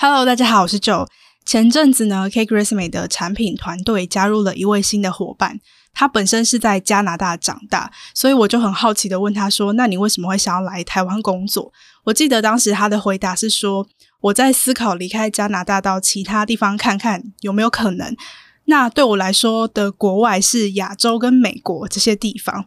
Hello，大家好，我是 Joe。前阵子呢，K Grisme 的产品团队加入了一位新的伙伴，他本身是在加拿大长大，所以我就很好奇的问他说：“那你为什么会想要来台湾工作？”我记得当时他的回答是说：“我在思考离开加拿大到其他地方看看有没有可能。”那对我来说的国外是亚洲跟美国这些地方。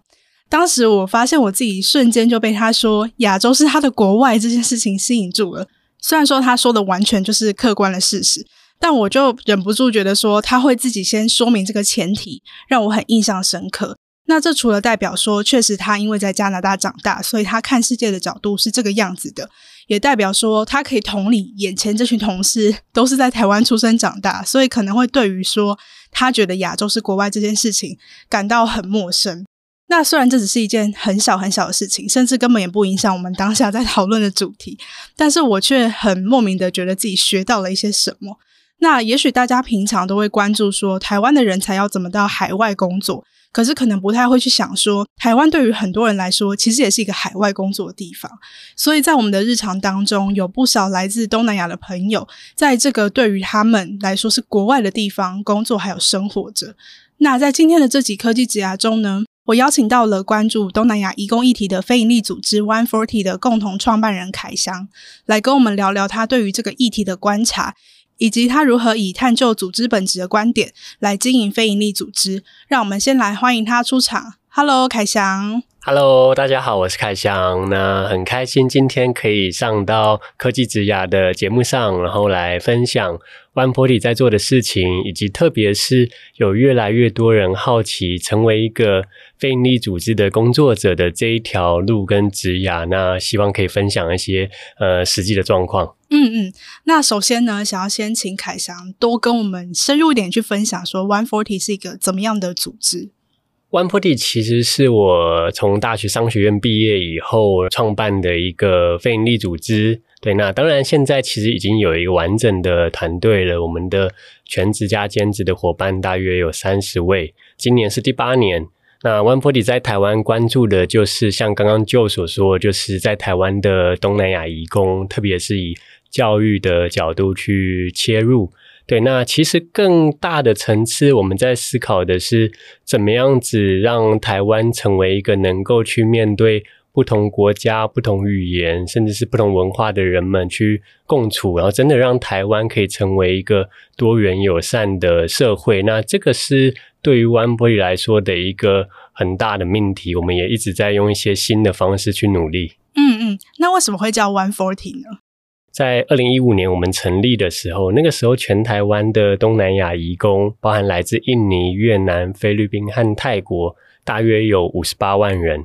当时我发现我自己瞬间就被他说亚洲是他的国外这件事情吸引住了。虽然说他说的完全就是客观的事实，但我就忍不住觉得说他会自己先说明这个前提，让我很印象深刻。那这除了代表说确实他因为在加拿大长大，所以他看世界的角度是这个样子的，也代表说他可以同理眼前这群同事都是在台湾出生长大，所以可能会对于说他觉得亚洲是国外这件事情感到很陌生。那虽然这只是一件很小很小的事情，甚至根本也不影响我们当下在讨论的主题，但是我却很莫名的觉得自己学到了一些什么。那也许大家平常都会关注说台湾的人才要怎么到海外工作，可是可能不太会去想说台湾对于很多人来说其实也是一个海外工作的地方。所以在我们的日常当中，有不少来自东南亚的朋友，在这个对于他们来说是国外的地方工作还有生活着。那在今天的这集科技职涯中呢，我邀请到了关注东南亚移工议题的非营利组织 One Forty 的共同创办人凯翔，来跟我们聊聊他对于这个议题的观察，以及他如何以探究组织本质的观点来经营非营利组织。让我们先来欢迎他出场。Hello，凯翔。Hello，大家好，我是凯翔。那很开心今天可以上到科技之涯的节目上，然后来分享 One Forty 在做的事情，以及特别是有越来越多人好奇成为一个非营利组织的工作者的这一条路跟职涯。那希望可以分享一些呃实际的状况。嗯嗯，那首先呢，想要先请凯翔多跟我们深入一点去分享，说 One Forty 是一个怎么样的组织。One Forty 其实是我从大学商学院毕业以后创办的一个非营利组织。对，那当然现在其实已经有一个完整的团队了。我们的全职加兼职的伙伴大约有三十位，今年是第八年。那 One Forty 在台湾关注的就是像刚刚舅所说，就是在台湾的东南亚移工，特别是以教育的角度去切入。对，那其实更大的层次，我们在思考的是怎么样子让台湾成为一个能够去面对不同国家、不同语言，甚至是不同文化的人们去共处，然后真的让台湾可以成为一个多元友善的社会。那这个是对于 One Forty 来说的一个很大的命题，我们也一直在用一些新的方式去努力。嗯嗯，那为什么会叫 One Forty 呢？在二零一五年我们成立的时候，那个时候全台湾的东南亚移工，包含来自印尼、越南、菲律宾和泰国，大约有五十八万人。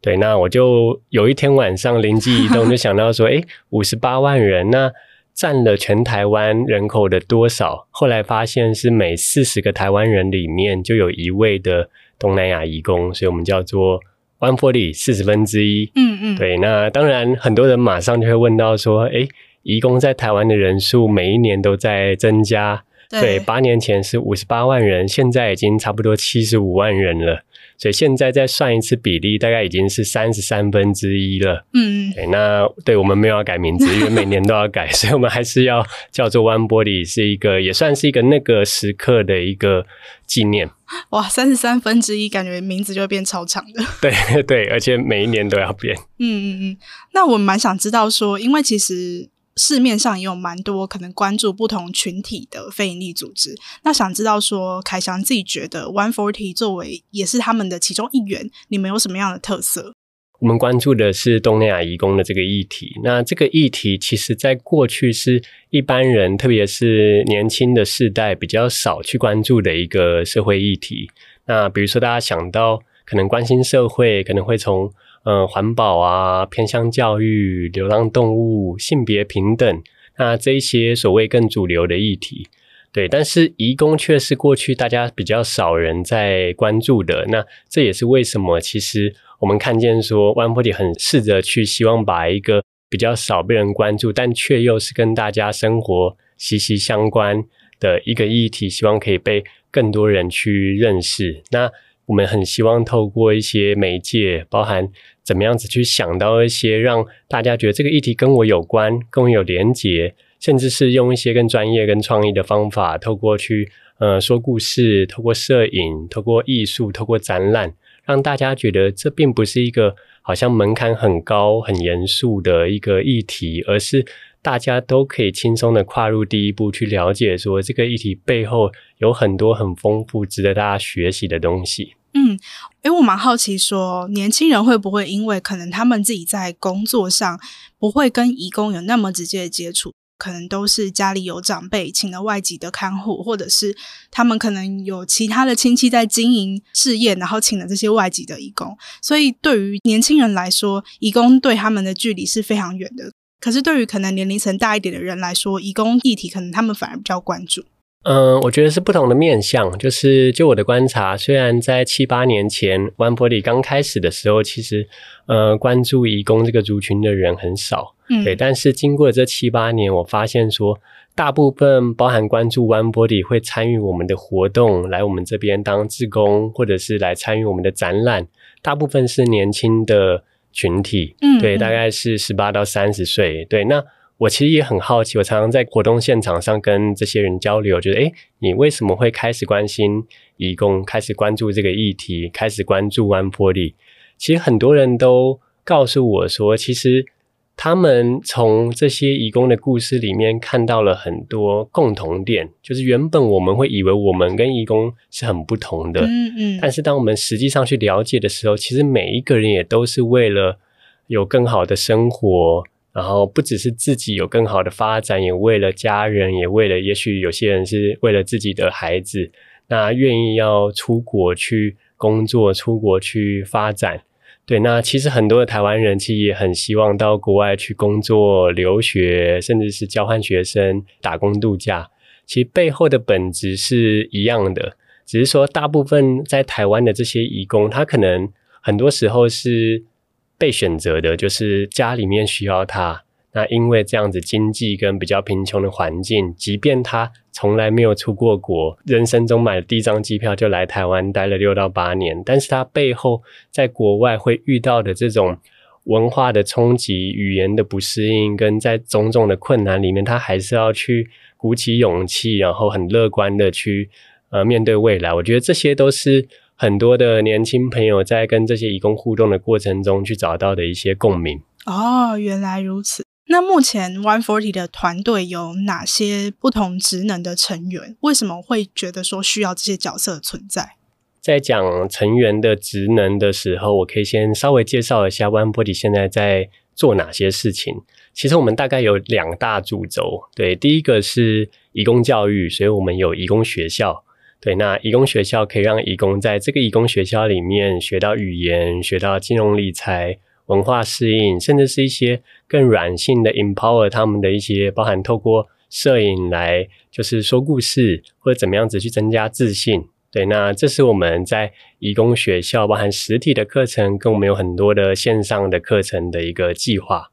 对，那我就有一天晚上灵机一动，就想到说，哎，五十八万人，那占了全台湾人口的多少？后来发现是每四十个台湾人里面就有一位的东南亚移工，所以我们叫做 One Forty 四十分之一。嗯嗯，对，那当然很多人马上就会问到说，哎。移工在台湾的人数每一年都在增加，对，八年前是五十八万人，现在已经差不多七十五万人了。所以现在再算一次比例，大概已经是三十三分之一了。嗯，对，那对我们没有要改名字，因为每年都要改，所以我们还是要叫做 One Body，是一个也算是一个那个时刻的一个纪念。哇，三十三分之一，感觉名字就会变超长的。对对，而且每一年都要变。嗯嗯嗯，那我蛮想知道说，因为其实。市面上也有蛮多可能关注不同群体的非营利组织，那想知道说，凯翔自己觉得 One Forty 作为也是他们的其中一员，你们有什么样的特色？我们关注的是东南亚移工的这个议题。那这个议题其实在过去是一般人，特别是年轻的世代比较少去关注的一个社会议题。那比如说大家想到。可能关心社会，可能会从呃环保啊、偏向教育、流浪动物、性别平等，那这一些所谓更主流的议题。对，但是移工却是过去大家比较少人在关注的。那这也是为什么，其实我们看见说，One Forty 很试着去希望把一个比较少被人关注，但却又是跟大家生活息息相关的一个议题，希望可以被更多人去认识。那我们很希望透过一些媒介，包含怎么样子去想到一些让大家觉得这个议题跟我有关，跟我有连结。甚至是用一些更专业、更创意的方法，透过去呃说故事，透过摄影，透过艺术，透过展览，让大家觉得这并不是一个好像门槛很高、很严肃的一个议题，而是大家都可以轻松的跨入第一步，去了解说这个议题背后有很多很丰富、值得大家学习的东西。嗯，诶，我蛮好奇说，年轻人会不会因为可能他们自己在工作上不会跟义工有那么直接的接触？可能都是家里有长辈请了外籍的看护，或者是他们可能有其他的亲戚在经营事业，然后请了这些外籍的义工。所以对于年轻人来说，义工对他们的距离是非常远的。可是对于可能年龄层大一点的人来说，移工议题可能他们反而比较关注。嗯，我觉得是不同的面向。就是就我的观察，虽然在七八年前 One Forty 刚开始的时候，其实呃关注移工这个族群的人很少。嗯，对。但是经过这七八年，我发现说，大部分包含关注 One Forty 会参与我们的活动，来我们这边当志工，或者是来参与我们的展览，大部分是年轻的群体。嗯，对，大概是十八到三十岁。对，那。我其实也很好奇，我常常在活动现场上跟这些人交流，觉得诶，你为什么会开始关心义工，开始关注这个议题，开始关注 One Forty？其实很多人都告诉我说，其实他们从这些义工的故事里面看到了很多共同点，就是原本我们会以为我们跟义工是很不同的，嗯嗯，但是当我们实际上去了解的时候，其实每一个人也都是为了有更好的生活。然后不只是自己有更好的发展，也为了家人，也为了，也许有些人是为了自己的孩子，那愿意要出国去工作，出国去发展。对，那其实很多的台湾人其实也很希望到国外去工作、留学，甚至是交换学生、打工度假。其实背后的本质是一样的，只是说大部分在台湾的这些移工，他可能很多时候是。被选择的就是家里面需要他，那因为这样子经济跟比较贫穷的环境，即便他从来没有出过国，人生中买了第一张机票就来台湾待了六到八年，但是他背后在国外会遇到的这种文化的冲击、语言的不适应，跟在种种的困难里面，他还是要去鼓起勇气，然后很乐观的去呃面对未来。我觉得这些都是。很多的年轻朋友在跟这些义工互动的过程中，去找到的一些共鸣。哦，原来如此。那目前 One Forty 的团队有哪些不同职能的成员？为什么会觉得说需要这些角色存在？在讲成员的职能的时候，我可以先稍微介绍一下 One Forty 现在在做哪些事情。其实我们大概有两大主轴，对，第一个是义工教育，所以我们有义工学校。对，那义工学校可以让义工在这个义工学校里面学到语言，学到金融理财、文化适应，甚至是一些更软性的 empower 他们的一些，包含透过摄影来就是说故事，或者怎么样子去增加自信。对，那这是我们在义工学校包含实体的课程，跟我们有很多的线上的课程的一个计划。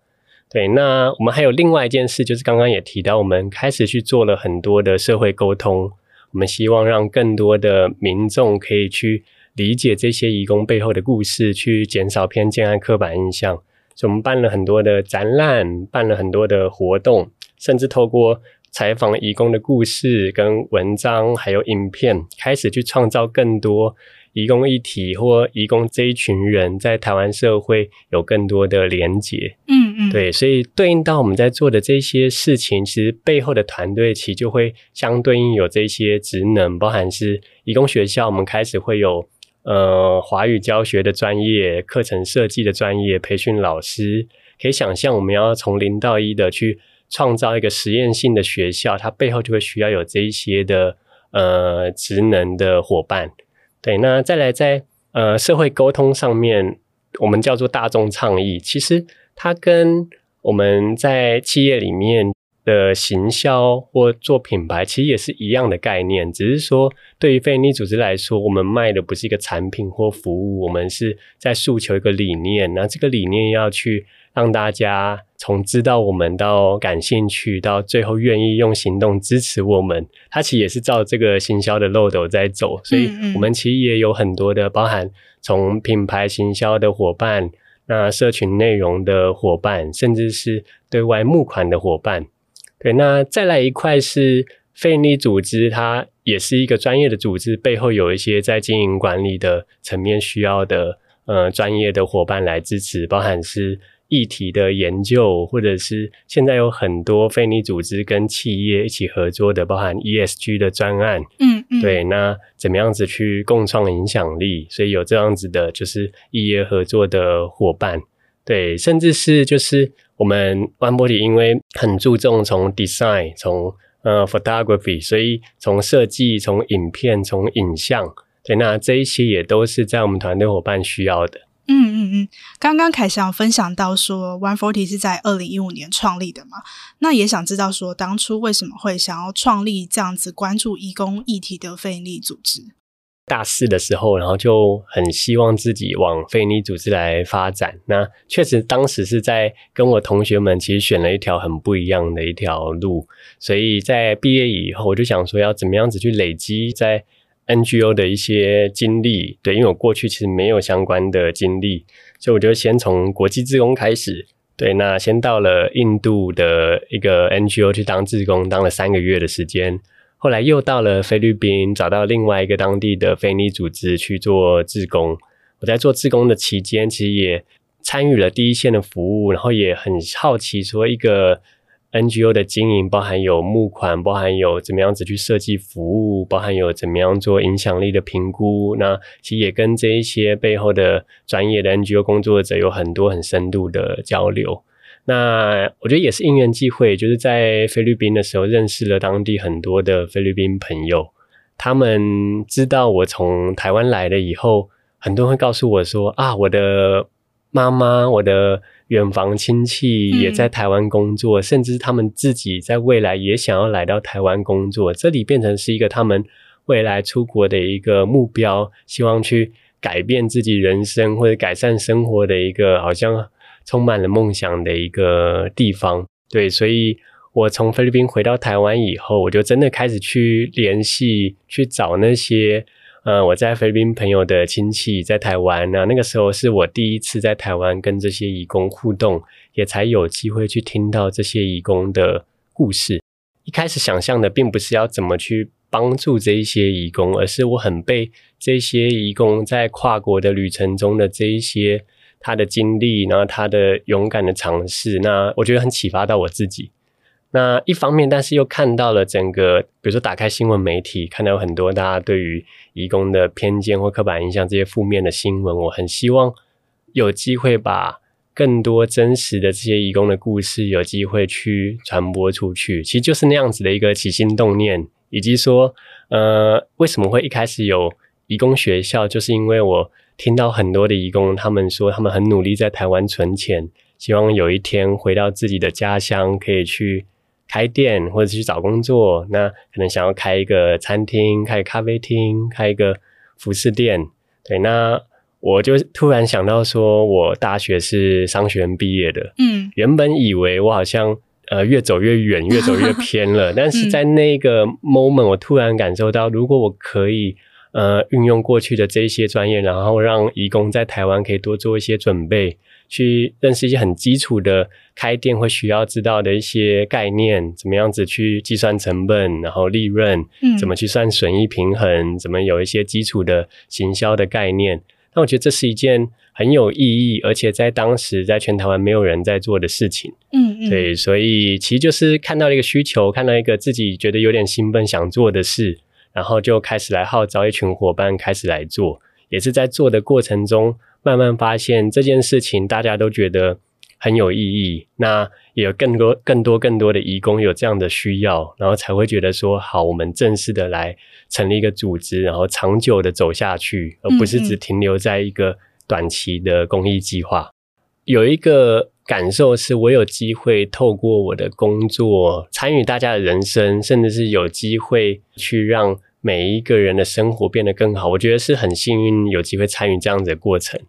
对，那我们还有另外一件事，就是刚刚也提到，我们开始去做了很多的社会沟通。我们希望让更多的民众可以去理解这些义工背后的故事，去减少偏见和刻板印象。所以，我们办了很多的展览，办了很多的活动，甚至透过采访义工的故事、跟文章，还有影片，开始去创造更多。移工议题或移工这一群人在台湾社会有更多的连结，嗯嗯，对，所以对应到我们在做的这些事情，其实背后的团队其实就会相对应有这些职能，包含是移工学校，我们开始会有呃华语教学的专业、课程设计的专业、培训老师，可以想象我们要从零到一的去创造一个实验性的学校，它背后就会需要有这一些的呃职能的伙伴。对，那再来在呃社会沟通上面，我们叫做大众倡议，其实它跟我们在企业里面的行销或做品牌，其实也是一样的概念，只是说对于非营利组织来说，我们卖的不是一个产品或服务，我们是在诉求一个理念，那这个理念要去让大家从知道我们到感兴趣，到最后愿意用行动支持我们，它其实也是照这个行销的漏斗在走，所以我们其实也有很多的包含从品牌行销的伙伴。那社群内容的伙伴，甚至是对外募款的伙伴，对，那再来一块是非营利组织，它也是一个专业的组织，背后有一些在经营管理的层面需要的呃专业的伙伴来支持，包含是。议题的研究，或者是现在有很多非营利组织跟企业一起合作的，包含 ESG 的专案，嗯嗯，对，那怎么样子去共创影响力？所以有这样子的，就是异业合作的伙伴，对，甚至是就是我们 Onebody 因为很注重从 design，从呃 photography，所以从设计、从影片、从影像，对，那这一些也都是在我们团队伙伴需要的。嗯嗯嗯，刚刚凯翔分享到说，One Forty 是在二零一五年创立的嘛？那也想知道说，当初为什么会想要创立这样子关注移工议题的非营利组织？大四的时候，然后就很希望自己往非营利组织来发展。那确实当时是在跟我同学们其实选了一条很不一样的一条路，所以在毕业以后，我就想说要怎么样子去累积在。NGO 的一些经历，对，因为我过去其实没有相关的经历，所以我就先从国际志工开始，对，那先到了印度的一个 NGO 去当志工，当了三个月的时间，后来又到了菲律宾，找到另外一个当地的非营利组织去做志工。我在做志工的期间，其实也参与了第一线的服务，然后也很好奇说一个。NGO 的经营包含有募款，包含有怎么样子去设计服务，包含有怎么样做影响力的评估。那其实也跟这一些背后的专业的 NGO 工作者有很多很深度的交流。那我觉得也是因缘际会，就是在菲律宾的时候认识了当地很多的菲律宾朋友。他们知道我从台湾来了以后，很多人会告诉我说：“啊，我的妈妈，我的。”远房亲戚也在台湾工作，嗯，甚至他们自己在未来也想要来到台湾工作，这里变成是一个他们未来出国的一个目标，希望去改变自己人生或者改善生活的一个好像充满了梦想的一个地方。对，所以我从菲律宾回到台湾以后，我就真的开始去联系，去找那些。呃，我在菲律宾朋友的亲戚在台湾呢，那个时候是我第一次在台湾跟这些义工互动，也才有机会去听到这些义工的故事。一开始想象的并不是要怎么去帮助这一些义工，而是我很被这些义工在跨国的旅程中的这一些他的经历，然后他的勇敢的尝试，那我觉得很启发到我自己。那一方面，但是又看到了整个，比如说打开新闻媒体，看到有很多大家对于移工的偏见或刻板印象这些负面的新闻，我很希望有机会把更多真实的这些移工的故事有机会去传播出去。其实就是那样子的一个起心动念，以及说，呃，为什么会一开始有移工学校，就是因为我听到很多的移工，他们说他们很努力在台湾存钱，希望有一天回到自己的家乡可以去。开店或者去找工作，那可能想要开一个餐厅、开咖啡厅、开一个服饰店。对，那我就突然想到说，我大学是商学院毕业的，嗯，原本以为我好像呃越走越远，越走越偏了。但是在那个 moment，我突然感受到，如果我可以呃运用过去的这些专业，然后让移工在台湾可以多做一些准备。去认识一些很基础的开店会需要知道的一些概念，怎么样子去计算成本，然后利润，嗯，怎么去算损益平衡，怎么有一些基础的行销的概念。那我觉得这是一件很有意义，而且在当时在全台湾没有人在做的事情。嗯嗯，对，所以其实就是看到了一个需求，看到一个自己觉得有点兴奋想做的事，然后就开始来号召一群伙伴开始来做，也是在做的过程中。慢慢发现这件事情，大家都觉得很有意义。那也有更多、更多、更多的义工有这样的需要，然后才会觉得说，好，我们正式的来成立一个组织，然后长久的走下去，而不是只停留在一个短期的公益计划。嗯嗯。有一个感受是，我有机会透过我的工作参与大家的人生，甚至是有机会去让每一个人的生活变得更好。我觉得是很幸运，有机会参与这样子的过程。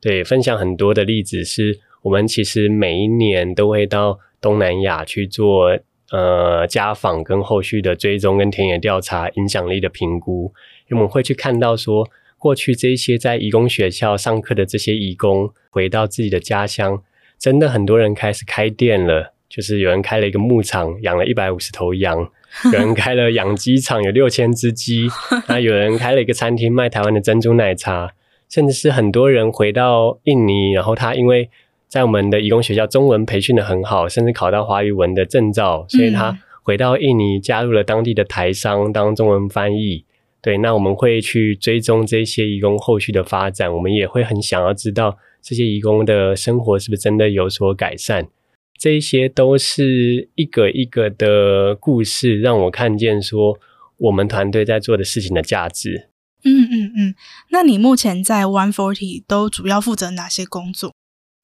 对，分享很多的例子是。我们其实每一年都会到东南亚去做呃家访跟后续的追踪跟田野调查影响力的评估，因为我们会去看到说，过去这些在义工学校上课的这些义工回到自己的家乡，真的很多人开始开店了，就是有人开了一个牧场，养了一百五十头羊，有人开了养鸡场，有六千只鸡，那有人开了一个餐厅卖台湾的珍珠奶茶，甚至是很多人回到印尼，然后他因为在我们的义工学校，中文培训的很好，甚至考到华语文的证照，所以他回到印尼，加入了当地的台商当中文翻译。对，那我们会去追踪这些义工后续的发展，我们也会很想要知道这些义工的生活是不是真的有所改善。这些都是一个一个的故事，让我看见说我们团队在做的事情的价值。嗯嗯嗯，那你目前在 One Forty 都主要负责哪些工作？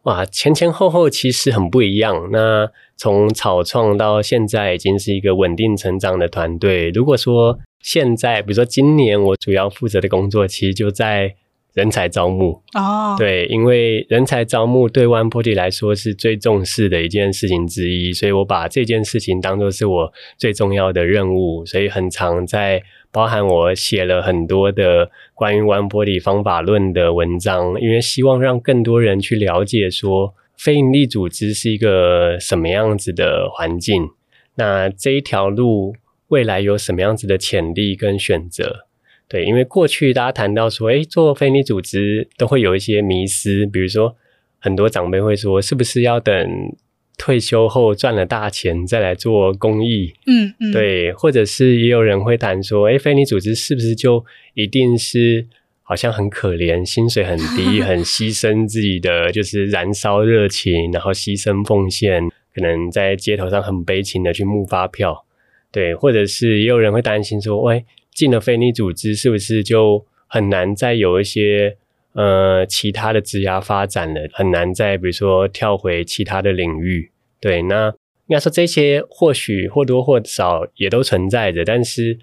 哇，前前后后其实很不一样。那从草创到现在，已经是一个稳定成长的团队。如果说现在，比如说今年我主要负责的工作，其实就在人才招募。哦，对，因为人才招募对 One Body 来说是最重视的一件事情之一，所以我把这件事情当做是我最重要的任务，所以很常在。包含我写了很多的关于 One Body 方法论的文章，因为希望让更多人去了解说非营利组织是一个什么样子的环境。那这一条路未来有什么样子的潜力跟选择？对，因为过去大家谈到说，诶，做非营利组织都会有一些迷思，比如说很多长辈会说，是不是要等？退休后赚了大钱再来做公益，嗯嗯，对，或者是也有人会谈说，哎，非营利组织是不是就一定是好像很可怜，薪水很低，很 牺牲自己的，就是燃烧热情，然后牺牲奉献，可能在街头上很悲情的去募发票，对，或者是也有人会担心说，喂，进了非营利组织是不是就很难再有一些。呃，其他的职涯发展了，很难再比如说跳回其他的领域。对，那应该说这些或许或多或少也都存在着。但是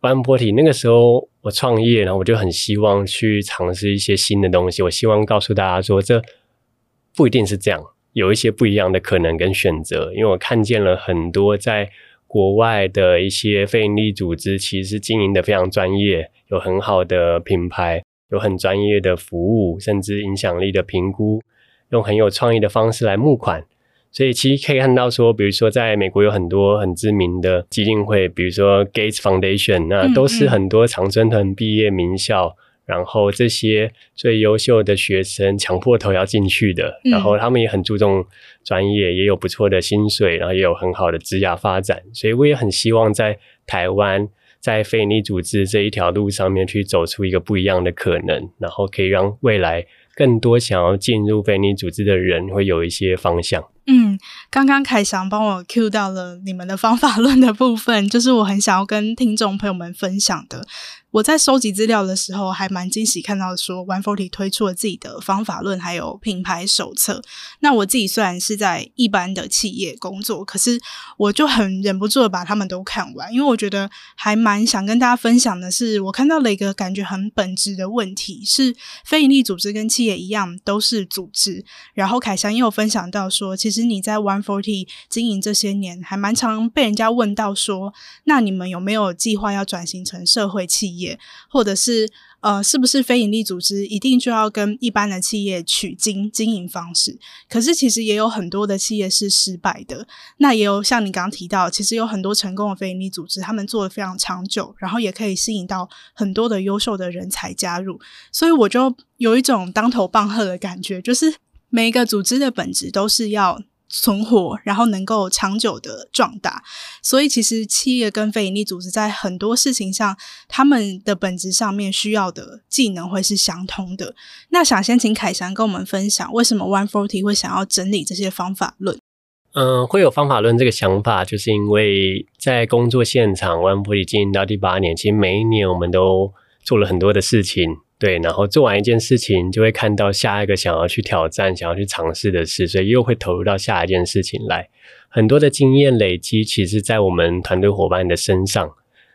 One Forty 那个时候我创业，然后我就很希望去尝试一些新的东西。我希望告诉大家说，这不一定是这样，有一些不一样的可能跟选择。因为我看见了很多在国外的一些非营利组织，其实经营的非常专业，有很好的品牌。有很专业的服务，甚至影响力的评估，用很有创意的方式来募款。所以其实可以看到说，比如说在美国有很多很知名的基金会，比如说 Gates Foundation，那都是很多常春藤毕业名校，然后这些最优秀的学生强迫头要进去的，然后他们也很注重专业，也有不错的薪水，然后也有很好的职涯发展。所以我也很希望在台湾。在非营利组织这一条路上面去走出一个不一样的可能，然后可以让未来更多想要进入非营利组织的人会有一些方向。嗯，刚刚凯翔帮我 cue 到了你们的方法论的部分，就是我很想要跟听众朋友们分享的。我在收集资料的时候，还蛮惊喜看到说，One Forty 推出了自己的方法论，还有品牌手册。那我自己虽然是在一般的企业工作，可是我就很忍不住的把他们都看完，因为我觉得还蛮想跟大家分享的是，我看到了一个感觉很本质的问题，是非营利组织跟企业一样都是组织。然后凯翔也有分享到说，其实你在 One Forty 经营这些年，还蛮常被人家问到说，那你们有没有计划要转型成社会企业？或者是呃，是不是非营利组织一定就要跟一般的企业取经经营方式？可是其实也有很多的企业是失败的。那也有像你刚刚提到，其实有很多成功的非营利组织，他们做的非常长久，然后也可以吸引到很多的优秀的人才加入。所以我就有一种当头棒喝的感觉，就是每一个组织的本质都是要存活，然后能够长久的壮大。所以，其实企业跟非营利组织在很多事情上，他们的本质上面需要的技能会是相通的。那想先请凯翔跟我们分享，为什么 One Forty 会想要整理这些方法论？嗯，会有方法论这个想法，就是因为在工作现场，One Forty 经营到第八年，其实每一年我们都做了很多的事情。对，然后做完一件事情，就会看到下一个想要去挑战、想要去尝试的事，所以又会投入到下一件事情来。很多的经验累积，其实在我们团队伙伴的身上。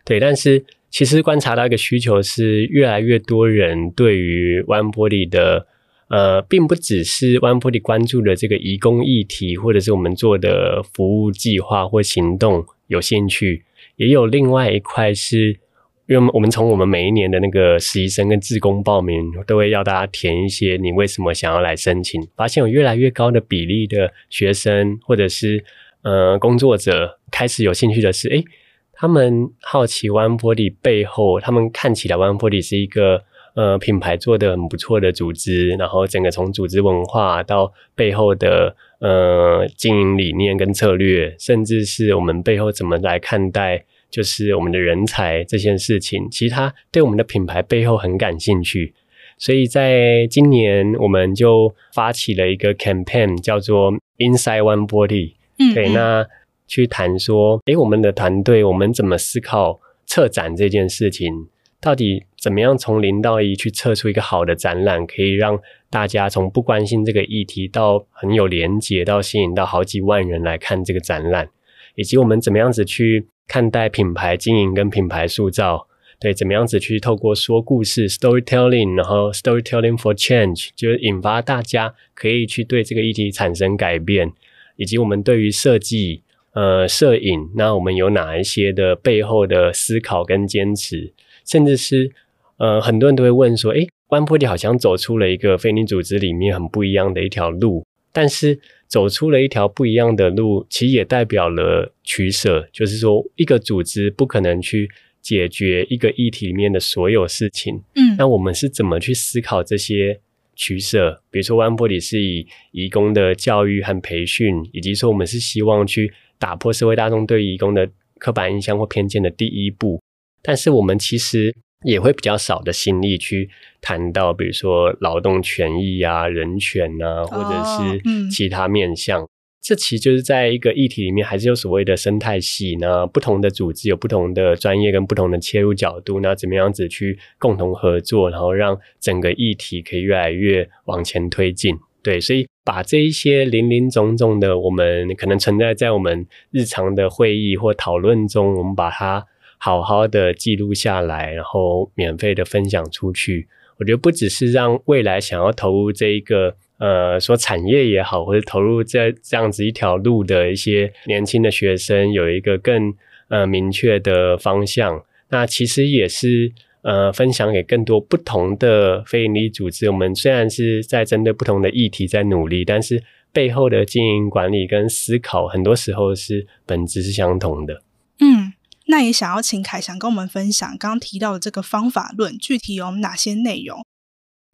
对，但是其实观察到一个需求是，越来越多人对于 One Body 的呃，并不只是 One Forty 关注的这个移工议题，或者是我们做的服务计划或行动有兴趣，也有另外一块是。因为我们从我们每一年的那个实习生跟志工报名，都会要大家填一些你为什么想要来申请。发现有越来越高的比例的学生或者是呃工作者开始有兴趣的是，诶，他们好奇 One Forty 背后，他们看起来 One Forty 是一个呃品牌做得很不错的组织，然后整个从组织文化到背后的呃经营理念跟策略，甚至是我们背后怎么来看待。就是我们的人才这件事情，其实他对我们的品牌背后很感兴趣，所以在今年我们就发起了一个 campaign，叫做 Inside One Forty。嗯，对，那去谈说，诶，我们的团队我们怎么思考策展这件事情？到底怎么样从零到一去测出一个好的展览，可以让大家从不关心这个议题到很有连结，到吸引到好几万人来看这个展览，以及我们怎么样子去。看待品牌经营跟品牌塑造，对，怎么样子去透过说故事 （storytelling），然后 storytelling for change，就是引发大家可以去对这个议题产生改变，以及我们对于设计、呃，摄影，那我们有哪一些的背后的思考跟坚持，甚至是呃，很多人都会问说，诶，One Forty 好像走出了一个非营利组织里面很不一样的一条路，但是。走出了一条不一样的路，其实也代表了取舍。就是说，一个组织不可能去解决一个议题里面的所有事情。嗯，那我们是怎么去思考这些取舍？比如说，One Forty 是以移工的教育和培训，以及说我们是希望去打破社会大众对移工的刻板印象或偏见的第一步。但是，我们其实。也会比较少的心力去谈到，比如说劳动权益啊、人权啊，或者是其他面向。哦嗯、这其实就是在一个议题里面，还是有所谓的生态系呢。不同的组织有不同的专业跟不同的切入角度，那怎么样子去共同合作，然后让整个议题可以越来越往前推进？对，所以把这一些林林总总的，我们可能存在在我们日常的会议或讨论中，我们把它。好好的记录下来，然后免费的分享出去。我觉得不只是让未来想要投入这一个呃说产业也好，或者投入这这样子一条路的一些年轻的学生有一个更呃明确的方向。那其实也是呃分享给更多不同的非营利组织。我们虽然是在针对不同的议题在努力，但是背后的经营管理跟思考，很多时候是本质是相同的。嗯。那也想要请凯翔跟我们分享刚刚提到的这个方法论，具体有哪些内容？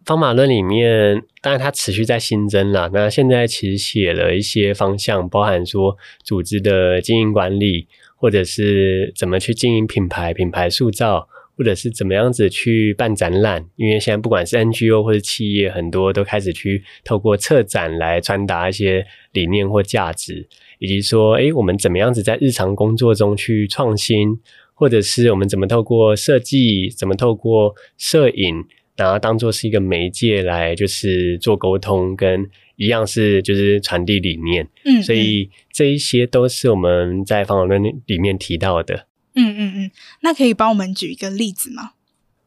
方法论里面，当然它持续在新增了。那现在其实写了一些方向，包含说组织的经营管理，或者是怎么去经营品牌、品牌塑造，或者是怎么样子去办展览。因为现在不管是 NGO 或者企业，很多都开始去透过策展来传达一些理念或价值。以及说，诶，我们怎么样子在日常工作中去创新，或者是我们怎么透过设计，怎么透过摄影，然后当做是一个媒介来，就是做沟通，跟一样是就是传递理念。嗯，所以这一些都是我们在方法论里面提到的。嗯嗯嗯，那可以帮我们举一个例子吗？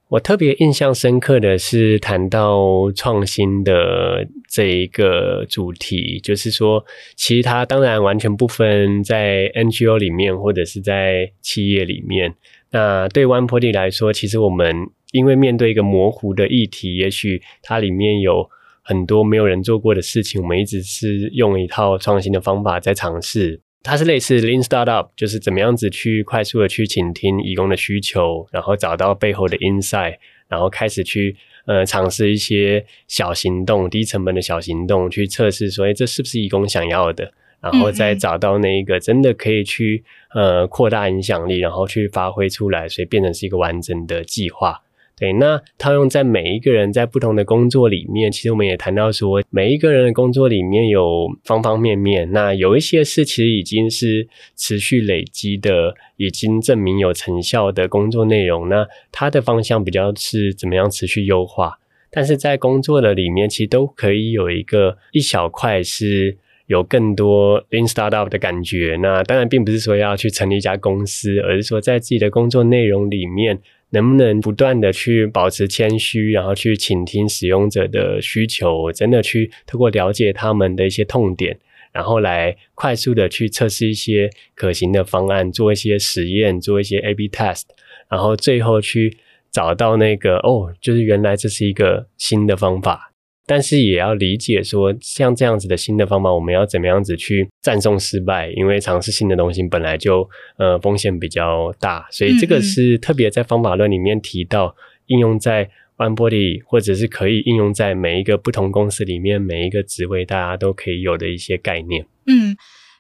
我特别印象深刻的是谈到创新的这一个主题，就是说，其实它当然完全不分在 NGO 里面或者是在企业里面。那对 One Forty 来说，其实我们因为面对一个模糊的议题，也许它里面有很多没有人做过的事情，我们一直是用一套创新的方法在尝试。它是类似 Lean Startup，就是怎么样子去快速的去倾听义工的需求，然后找到背后的 insight，然后开始去呃尝试一些小行动、低成本的小行动，去测试说，哎，这是不是义工想要的？然后再找到那一个真的可以去呃扩大影响力，然后去发挥出来，所以变成是一个完整的计划。对，那套用在每一个人在不同的工作里面，其实我们也谈到说，每一个人的工作里面有方方面面。那有一些事其实已经是持续累积的，已经证明有成效的工作内容。那它的方向比较是怎么样持续优化。但是在工作的里面，其实都可以有一个一小块是有更多 lean startup 的感觉。那当然并不是说要去成立一家公司，而是说在自己的工作内容里面。能不能不断的去保持谦虚，然后去倾听使用者的需求，真的去透过了解他们的一些痛点，然后来快速的去测试一些可行的方案，做一些实验，做一些 A/B test，然后最后去找到那个哦，就是原来这是一个新的方法。但是也要理解说，像这样子的新的方法，我们要怎么样子去战胜失败？因为尝试新的东西本来就呃风险比较大，所以这个是特别在方法论里面提到，应用在 OneBody 或者是可以应用在每一个不同公司里面每一个职位，大家都可以有的一些概念。嗯。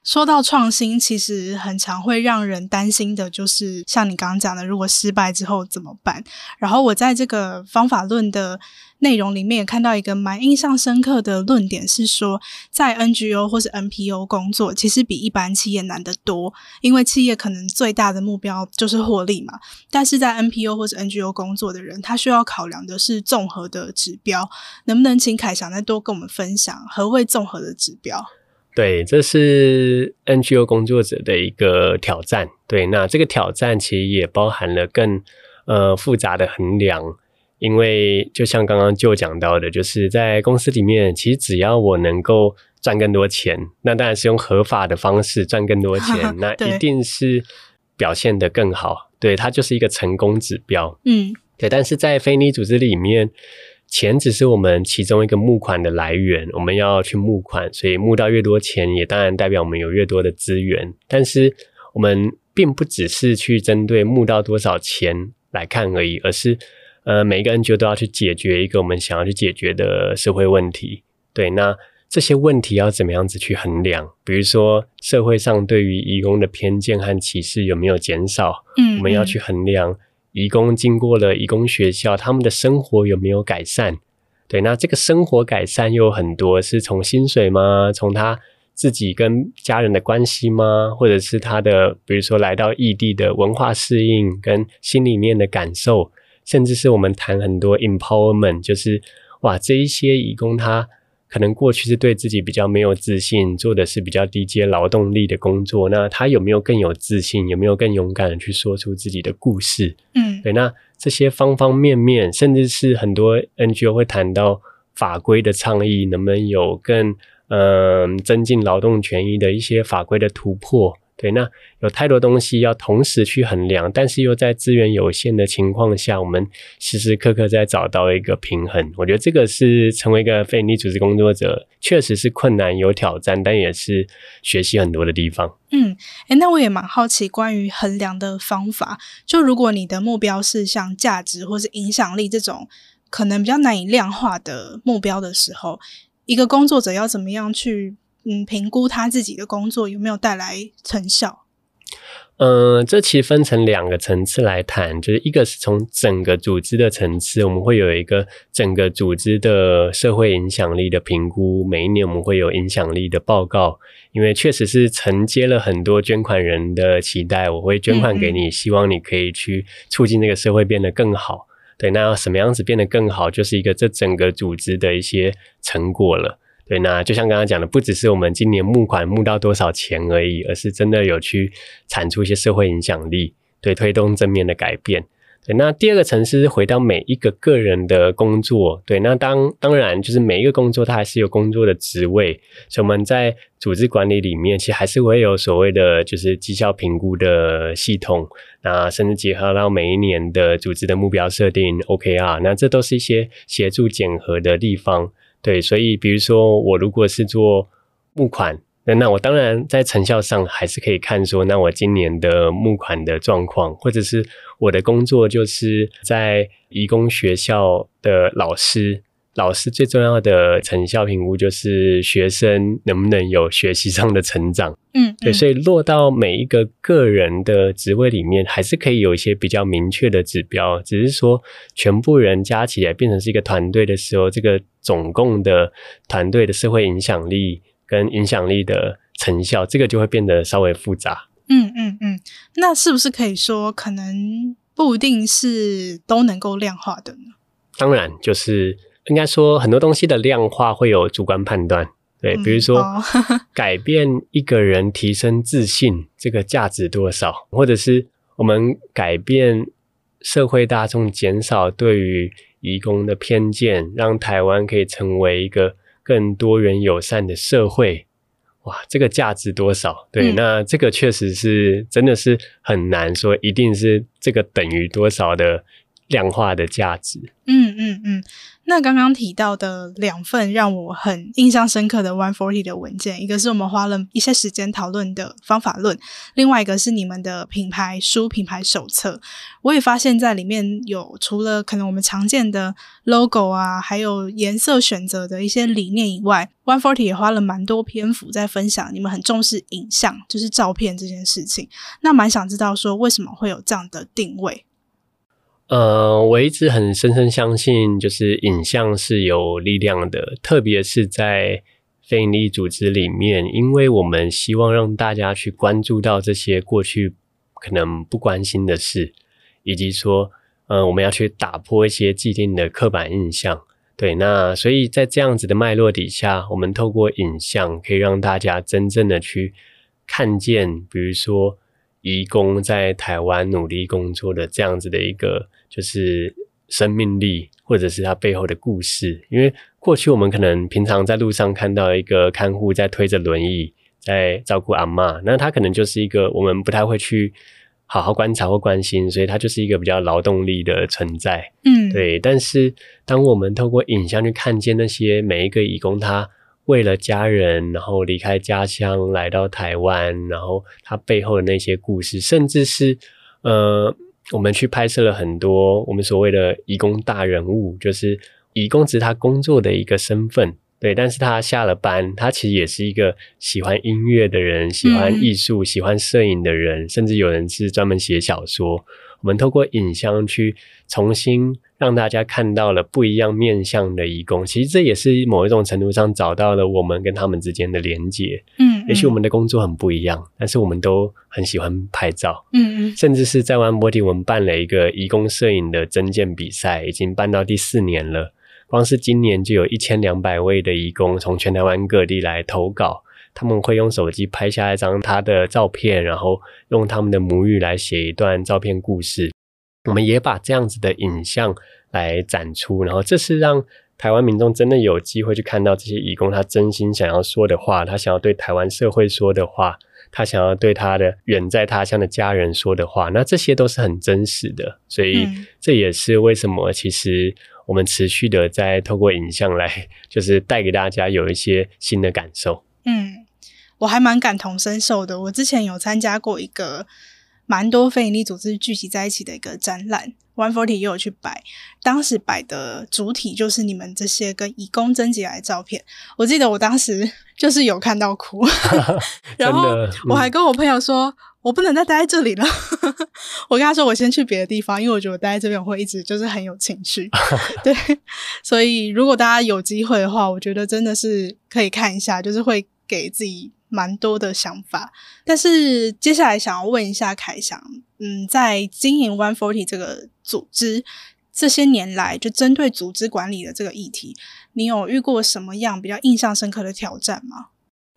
说到创新，其实很常会让人担心的，就是像你刚刚讲的，如果失败之后怎么办？然后我在这个方法论的内容里面也看到一个蛮印象深刻的论点，是说在 NGO 或是 NPO 工作，其实比一般企业难得多，因为企业可能最大的目标就是获利嘛。但是在 NPO 或是 NGO 工作的人，他需要考量的是综合的指标。能不能请凯翔再多跟我们分享何谓综合的指标？对，这是 NGO 工作者的一个挑战。对，那这个挑战其实也包含了更呃复杂的衡量，因为就像刚刚就讲到的，就是在公司里面，其实只要我能够赚更多钱，那当然是用合法的方式赚更多钱，那一定是表现得更好。对，它就是一个成功指标。嗯，对，但是在非营利组织里面。钱只是我们其中一个募款的来源，我们要去募款，所以募到越多钱，也当然代表我们有越多的资源。但是我们并不只是去针对募到多少钱来看而已，而是呃每一个 NGO 都要去解决一个我们想要去解决的社会问题。对，那这些问题要怎么样子去衡量？比如说社会上对于移工的偏见和歧视有没有减少？嗯，嗯，我们要去衡量。移工经过了移工学校，他们的生活有没有改善？对，那这个生活改善又有很多，是从薪水吗？从他自己跟家人的关系吗？或者是他的，比如说来到异地的文化适应跟心里面的感受，甚至是我们谈很多 empowerment，就是哇，这一些移工他。可能过去是对自己比较没有自信，做的是比较低阶劳动力的工作。那他有没有更有自信？有没有更勇敢的去说出自己的故事？嗯，对。那这些方方面面，甚至是很多 NGO 会谈到法规的倡议，能不能有更嗯、呃、增进劳动权益的一些法规的突破？对，那有太多东西要同时去衡量，但是又在资源有限的情况下，我们时时刻刻在找到一个平衡。我觉得这个是成为一个非营利组织工作者，确实是困难有挑战，但也是学习很多的地方。嗯，诶，那我也蛮好奇关于衡量的方法。就如果你的目标是像价值或是影响力这种可能比较难以量化的目标的时候，一个工作者要怎么样去？嗯，评估他自己的工作有没有带来成效？嗯、呃，这其实分成两个层次来谈，就是一个是从整个组织的层次，我们会有一个整个组织的社会影响力的评估，每一年我们会有影响力的报告，因为确实是承接了很多捐款人的期待，我会捐款给你，嗯嗯，希望你可以去促进这个社会变得更好。对，那要什么样子变得更好，就是一个这整个组织的一些成果了。对，那就像刚刚讲的，不只是我们今年募款募到多少钱而已，而是真的有去产出一些社会影响力，对，推动正面的改变。对，那第二个层次是回到每一个个人的工作，对，那当当然就是每一个工作它还是有工作的职位，所以我们在组织管理里面，其实还是会有所谓的就是绩效评估的系统，那甚至结合到每一年的组织的目标设定 OKR，那这都是一些协助检核的地方。对，所以比如说我如果是做募款，那那我当然在成效上还是可以看说，那我今年的募款的状况，或者是我的工作就是在义工学校的老师，老师最重要的成效评估就是学生能不能有学习上的成长。嗯，嗯，对，所以落到每一个个人的职位里面，还是可以有一些比较明确的指标。只是说，全部人加起来变成是一个团队的时候，这个总共的团队的社会影响力跟影响力的成效，这个就会变得稍微复杂。嗯嗯嗯，那是不是可以说，可能不一定是都能够量化的呢？当然，就是。应该说，很多东西的量化会有主观判断，对，比如说、嗯哦、改变一个人提升自信，这个价值多少，或者是我们改变社会大众减少对于移工的偏见，让台湾可以成为一个更多元友善的社会，哇，这个价值多少？对，嗯、那这个确实是真的是很难说，一定是这个等于多少的量化的价值。嗯嗯嗯。那刚刚提到的两份让我很印象深刻的 One Forty 的文件，一个是我们花了一些时间讨论的方法论，另外一个是你们的品牌书、品牌手册。我也发现，在里面有除了可能我们常见的 logo 啊，还有颜色选择的一些理念以外，One Forty 也花了蛮多篇幅在分享你们很重视影像，就是照片这件事情。那蛮想知道说，为什么会有这样的定位？呃，我一直很深深相信，就是影像是有力量的，特别是在非营利组织里面，因为我们希望让大家去关注到这些过去可能不关心的事，以及说，呃，我们要去打破一些既定的刻板印象。对，那所以在这样子的脉络底下，我们透过影像可以让大家真正的去看见，比如说。移工在台湾努力工作的这样子的一个就是生命力，或者是他背后的故事。因为过去我们可能平常在路上看到一个看护在推着轮椅在照顾阿嬷，那他可能就是一个我们不太会去好好观察或关心，所以他就是一个比较劳动力的存在。嗯，对。但是当我们透过影像去看见那些每一个移工，他为了家人，然后离开家乡来到台湾，然后他背后的那些故事，甚至是呃，我们去拍摄了很多我们所谓的移工大人物，就是移工只是他工作的一个身份，对，但是他下了班，他其实也是一个喜欢音乐的人，喜欢艺术、嗯、喜欢摄影的人，甚至有人是专门写小说。我们透过影像去重新。让大家看到了不一样面向的义工，其实这也是某一种程度上找到了我们跟他们之间的连接。嗯，嗯，也许我们的工作很不一样，但是我们都很喜欢拍照。嗯嗯，甚至是在 One Forty 我们办了一个义工摄影的征件比赛，已经办到第四年了。光是今年就有一千两百位的义工从全台湾各地来投稿，他们会用手机拍下一张他的照片，然后用他们的母语来写一段照片故事。我们也把这样子的影像来展出，然后这是让台湾民众真的有机会去看到这些义工他真心想要说的话，他想要对台湾社会说的话，他想要对他的远在他乡的家人说的话，那这些都是很真实的，所以这也是为什么其实我们持续的在透过影像来，就是带给大家有一些新的感受。嗯，我还蛮感同身受的，我之前有参加过一个。蛮多非营利组织聚集在一起的一个展览，One Forty 也有去摆。当时摆的主体就是你们这些跟移工征集来的照片。我记得我当时 就是有看到哭 然后我还跟我朋友说，嗯、我不能再待在这里了。我跟他说，我先去别的地方，因为我觉得我待在这边我会一直就是很有情绪。对，所以如果大家有机会的话，我觉得真的是可以看一下，就是会给自己。蛮多的想法，但是接下来想要问一下凯翔，嗯，在经营 One Forty 这个组织这些年来，就针对组织管理的这个议题，你有遇过什么样比较印象深刻的挑战吗？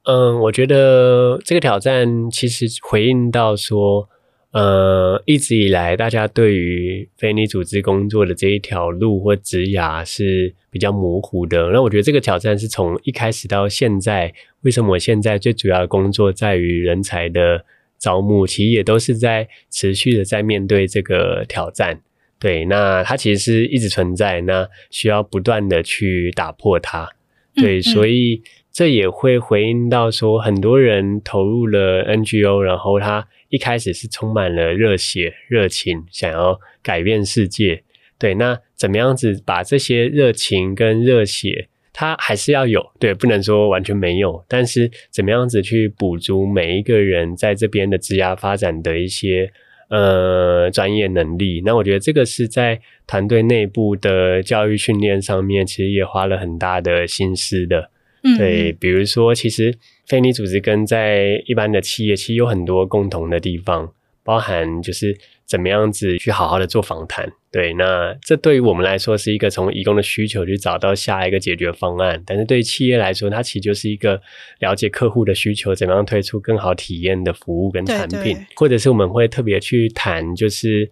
嗯，我觉得这个挑战其实回应到说。呃，一直以来，大家对于非营利组织工作的这一条路或职涯是比较模糊的。那我觉得这个挑战是从一开始到现在，为什么我现在最主要的工作在于人才的招募，其实也都是在持续的在面对这个挑战。对，那它其实是一直存在，那需要不断的去打破它。对，嗯嗯，所以这也会回应到说，很多人投入了 NGO，然后他。一开始是充满了热血、热情，想要改变世界。对，那怎么样子把这些热情跟热血，它还是要有，对，不能说完全没有，但是怎么样子去补足每一个人在这边的职涯发展的一些呃专业能力。那我觉得这个是在团队内部的教育训练上面，其实也花了很大的心思的。嗯，对，比如说，其实非营利组织跟在一般的企业其实有很多共同的地方，包含就是。怎么样子去好好的做访谈？对，那这对于我们来说是一个从移工的需求去找到下一个解决方案。但是对于企业来说，它其实就是一个了解客户的需求，怎么样推出更好体验的服务跟产品，对对，或者是我们会特别去谈，就是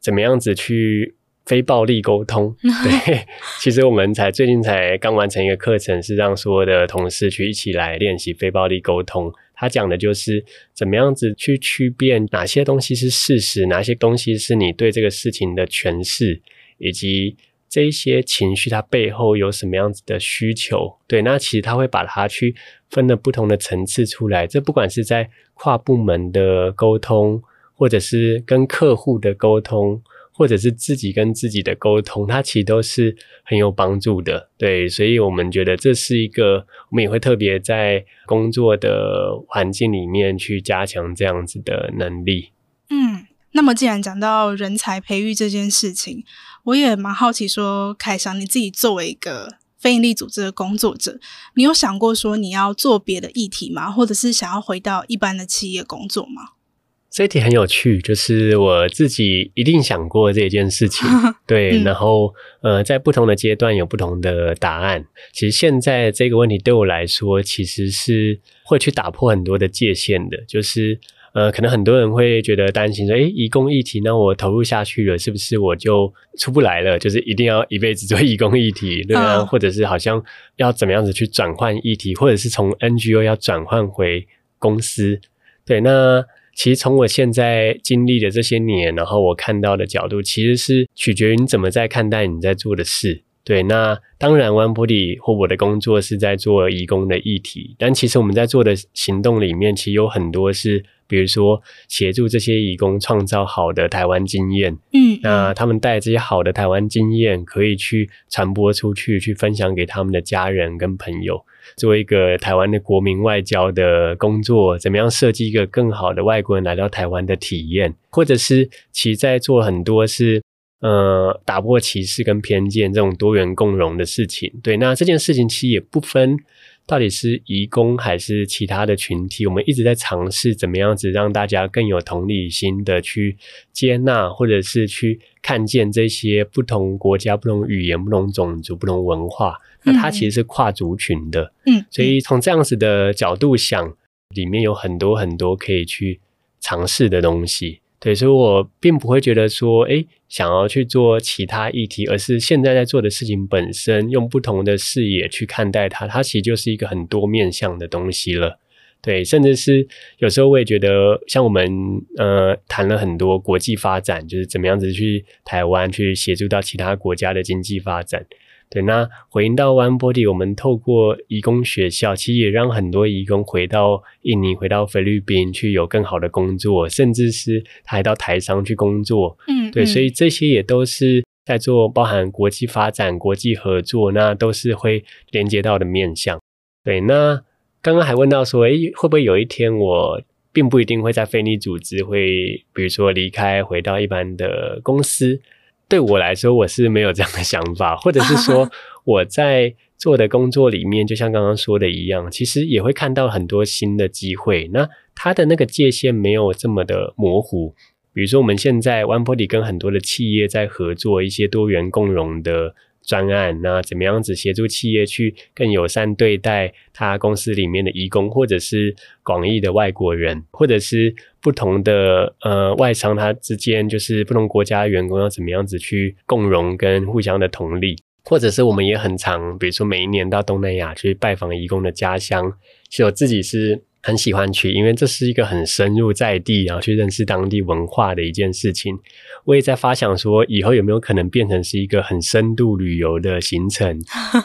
怎么样子去非暴力沟通。对，其实我们才最近才刚完成一个课程，是让所有的同事去一起来练习非暴力沟通。他讲的就是怎么样子去区辨哪些东西是事实，哪些东西是你对这个事情的诠释，以及这一些情绪它背后有什么样子的需求。对，那其实他会把它去分了不同的层次出来。这不管是在跨部门的沟通，或者是跟客户的沟通。或者是自己跟自己的沟通，它其实都是很有帮助的，对，所以我们觉得这是一个，我们也会特别在工作的环境里面去加强这样子的能力。嗯，那么既然讲到人才培育这件事情，我也蛮好奇说，说凯翔你自己作为一个非营利组织的工作者，你有想过说你要做别的议题吗？或者是想要回到一般的企业工作吗？这一题很有趣，就是我自己一定想过这件事情，对，嗯、然后呃，在不同的阶段有不同的答案。其实现在这个问题对我来说，其实是会去打破很多的界限的。就是呃，可能很多人会觉得担心说，诶，移工议题，那我投入下去了，是不是我就出不来了？就是一定要一辈子做移工议题，对啊，或者是好像要怎么样子去转换议题，或者是从 NGO 要转换回公司？对，那。其实从我现在经历的这些年，然后我看到的角度，其实是取决于你怎么在看待你在做的事。对，那当然，OneBody 或我的工作是在做移工的议题，但其实我们在做的行动里面，其实有很多是，比如说协助这些移工创造好的台湾经验。嗯，那他们带这些好的台湾经验，可以去传播出去，去分享给他们的家人跟朋友。做一个台湾的国民外交的工作，怎么样设计一个更好的外国人来到台湾的体验，或者是其实在做很多是呃打破歧视跟偏见这种多元共融的事情。对，那这件事情其实也不分到底是移工还是其他的群体，我们一直在尝试怎么样子让大家更有同理心的去接纳，或者是去看见这些不同国家、不同语言、不同种族、不同文化。那它其实是跨族群的，嗯，所以从这样子的角度想，里面有很多很多可以去尝试的东西，对，所以我并不会觉得说，哎，想要去做其他议题，而是现在在做的事情本身，用不同的视野去看待它，它其实就是一个很多面向的东西了，对，甚至是有时候我也觉得，像我们呃谈了很多国际发展，就是怎么样子去台湾去协助到其他国家的经济发展。对，那回应到 OneBody，我们透过移工学校，其实也让很多移工回到印尼、回到菲律宾去有更好的工作，甚至是他还到台商去工作。嗯，对，所以这些也都是在做包含国际发展、国际合作，那都是会连接到的面向。对，那刚刚还问到说，诶，会不会有一天我并不一定会在非营利组织会，比如说离开，回到一般的公司？对我来说，我是没有这样的想法，或者是说 我在做的工作里面，就像刚刚说的一样，其实也会看到很多新的机会。那它的那个界限没有这么的模糊。比如说，我们现在 OneBody 跟很多的企业在合作一些多元共融的专案，那怎么样子协助企业去更友善对待他公司里面的移工，或者是广义的外国人，或者是不同的呃外商，他之间就是不同国家员工要怎么样子去共融跟互相的同理，或者是我们也很常，比如说每一年到东南亚去拜访移工的家乡，其实我自己是。很喜欢去，因为这是一个很深入在地，然后去认识当地文化的一件事情。我也在发想说，以后有没有可能变成是一个很深度旅游的行程，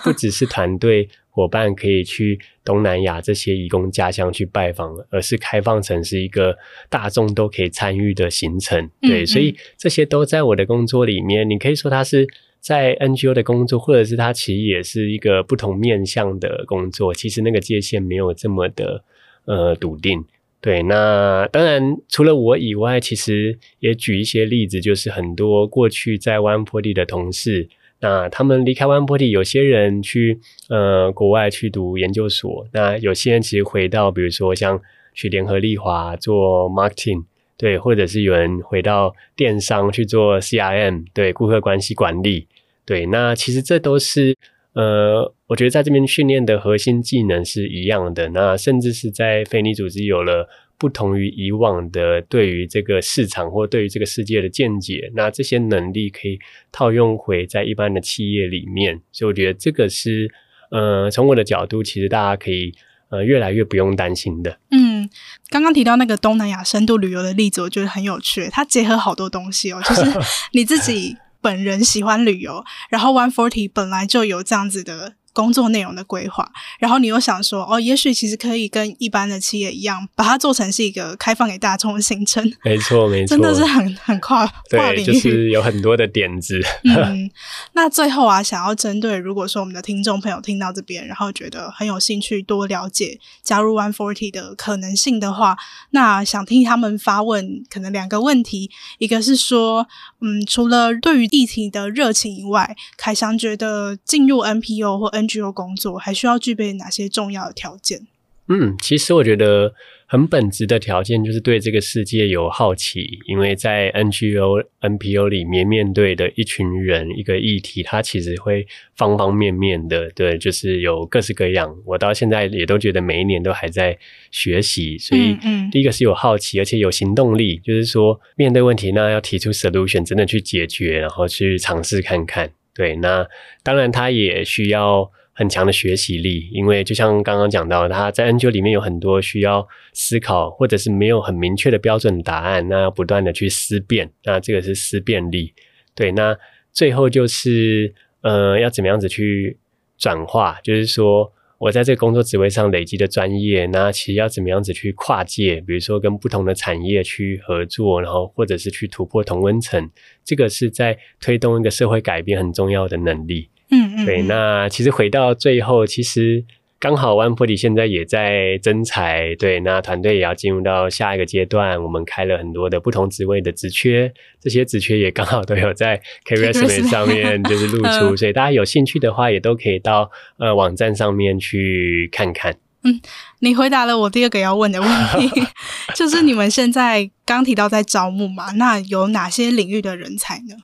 不只是团队伙伴可以去东南亚这些移工家乡去拜访，而是开放成是一个大众都可以参与的行程。对，嗯嗯，所以这些都在我的工作里面。你可以说它是在 NGO 的工作，或者是他其实也是一个不同面向的工作，其实那个界限没有这么的呃笃定。对，那当然除了我以外，其实也举一些例子，就是很多过去在140的同事，那他们离开140，有些人去呃国外去读研究所，那有些人其实回到，比如说像去联合利华做 marketing。对，或者是有人回到电商去做 CRM，对，顾客关系管理，对，那其实这都是呃，我觉得在这边训练的核心技能是一样的。那甚至是在非营利组织有了不同于以往的对于这个市场或对于这个世界的见解，那这些能力可以套用回在一般的企业里面。所以我觉得这个是呃，从我的角度，其实大家可以。呃，越来越不用担心的。嗯，刚刚提到那个东南亚深度旅游的例子，我觉得很有趣。它结合好多东西哦，就是 你自己本人喜欢旅游，然后 One Forty 本来就有这样子的。工作内容的规划，然后你又想说，哦，也许其实可以跟一般的企业一样，把它做成是一个开放给大众的行程。没错，没错，真的是很很跨跨领域，就是有很多的点子。嗯，那最后啊，想要针对如果说我们的听众朋友听到这边，然后觉得很有兴趣多了解加入 One Forty 的可能性的话，那想听他们发问，可能两个问题，一个是说，嗯，除了对于议题的热情以外，凯翔觉得进入 NPO 或 NGO 工作还需要具备哪些重要的条件？嗯，其实我觉得很本质的条件就是对这个世界有好奇，因为在 NGO、NPO 里面面对的一群人、一个议题，它其实会方方面面的，对，就是有各式各样。我到现在也都觉得每一年都还在学习，所以，嗯，第一个是有好奇，而且有行动力，就是说面对问题，那要提出 solution，真的去解决，然后去尝试看看。对，那当然他也需要。很强的学习力，因为就像刚刚讲到，他在 NGO 里面有很多需要思考，或者是没有很明确的标准答案，那要不断的去思辨，那这个是思辨力。对，那最后就是呃，要怎么样子去转化，就是说我在这个工作职位上累积的专业，那其实要怎么样子去跨界，比如说跟不同的产业去合作，然后或者是去突破同温层，这个是在推动一个社会改变很重要的能力。嗯嗯，对，那其实回到最后，其实刚好 One Forty 现在也在增才，对，那团队也要进入到下一个阶段，我们开了很多的不同职位的职缺，这些职缺也刚好都有在 CareErsMate 上面就是露出，所以大家有兴趣的话，也都可以到呃网站上面去看看。嗯，你回答了我第二个要问的问题，就是你们现在刚提到在招募嘛，那有哪些领域的人才呢？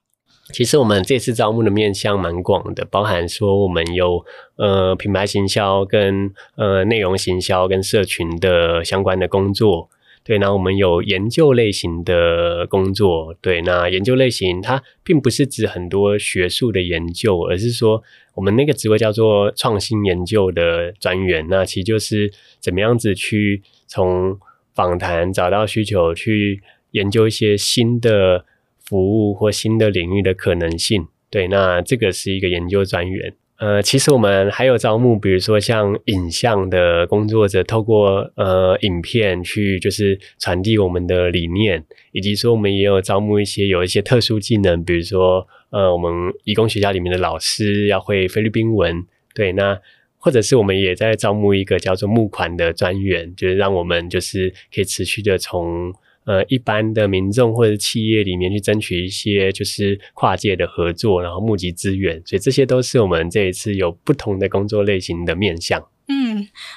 其实我们这次招募的面向蛮广的，包含说我们有呃品牌行销跟呃内容行销跟社群的相关的工作，对，那我们有研究类型的工作，对，那研究类型它并不是指很多学术的研究，而是说我们那个职位叫做创新研究的专员，那其实就是怎么样子去从访谈找到需求，去研究一些新的。服务或新的领域的可能性，对，那这个是一个研究专员。呃，其实我们还有招募，比如说像影像的工作者，透过呃影片去就是传递我们的理念，以及说我们也有招募一些有一些特殊技能，比如说呃我们义工学校里面的老师要会菲律宾文，对，那或者是我们也在招募一个叫做募款的专员，就是让我们就是可以持续的从。呃，一般的民众或者企业里面去争取一些就是跨界的合作，然后募集资源，所以这些都是我们这一次有不同的工作类型的面向。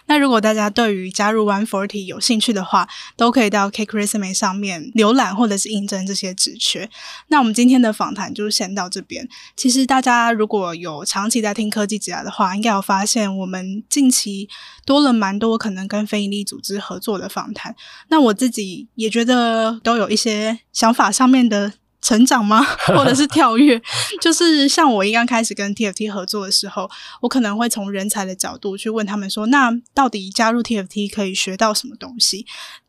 那如果大家对于加入 One Forty 有兴趣的话，都可以到 CareErsMate 上面浏览或者是应征这些职缺。那我们今天的访谈就先到这边。其实大家如果有长期在听科技职涯的话，应该有发现我们近期多了蛮多可能跟非营利组织合作的访谈。那我自己也觉得都有一些想法上面的。成长吗？或者是跳跃？就是像我一刚开始跟 TFT 合作的时候，我可能会从人才的角度去问他们说：那到底加入 TFT 可以学到什么东西？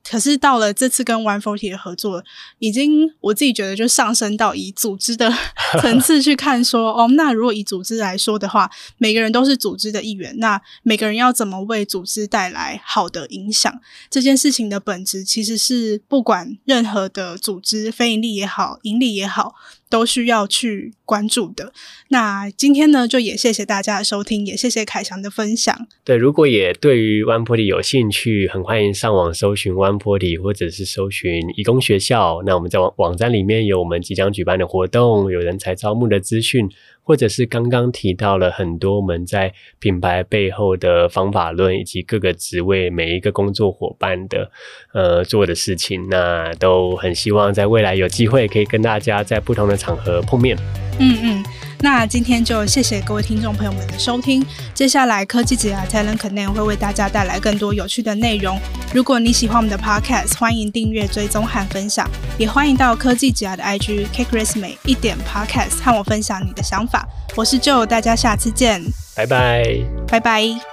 可是到了这次跟 One Forty 的合作，已经我自己觉得就上升到以组织的 层次去看说，哦，那如果以组织来说的话，每个人都是组织的一员，那每个人要怎么为组织带来好的影响？这件事情的本质其实是不管任何的组织，非盈利也好，盈利也好。都需要去关注的。那今天呢，就也谢谢大家的收听，也谢谢凯翔的分享。对，如果也对于湾坡里有兴趣，很欢迎上网搜寻湾坡里，或者是搜寻义工学校。那我们在网网站里面有我们即将举办的活动，有人才招募的资讯。或者是刚刚提到了很多我们在品牌背后的方法论，以及各个职位每一个工作伙伴的呃做的事情，那都很希望在未来有机会可以跟大家在不同的场合碰面。嗯嗯。那今天就谢谢各位听众朋友们的收听。接下来科技职涯 Talent Connect 会为大家带来更多有趣的内容。如果你喜欢我们的 Podcast，欢迎订阅、追踪和分享，也欢迎到科技职涯的 IG CakeResume 一点 Podcast 和我分享你的想法。我是 Joe，大家下次见，拜拜，拜拜。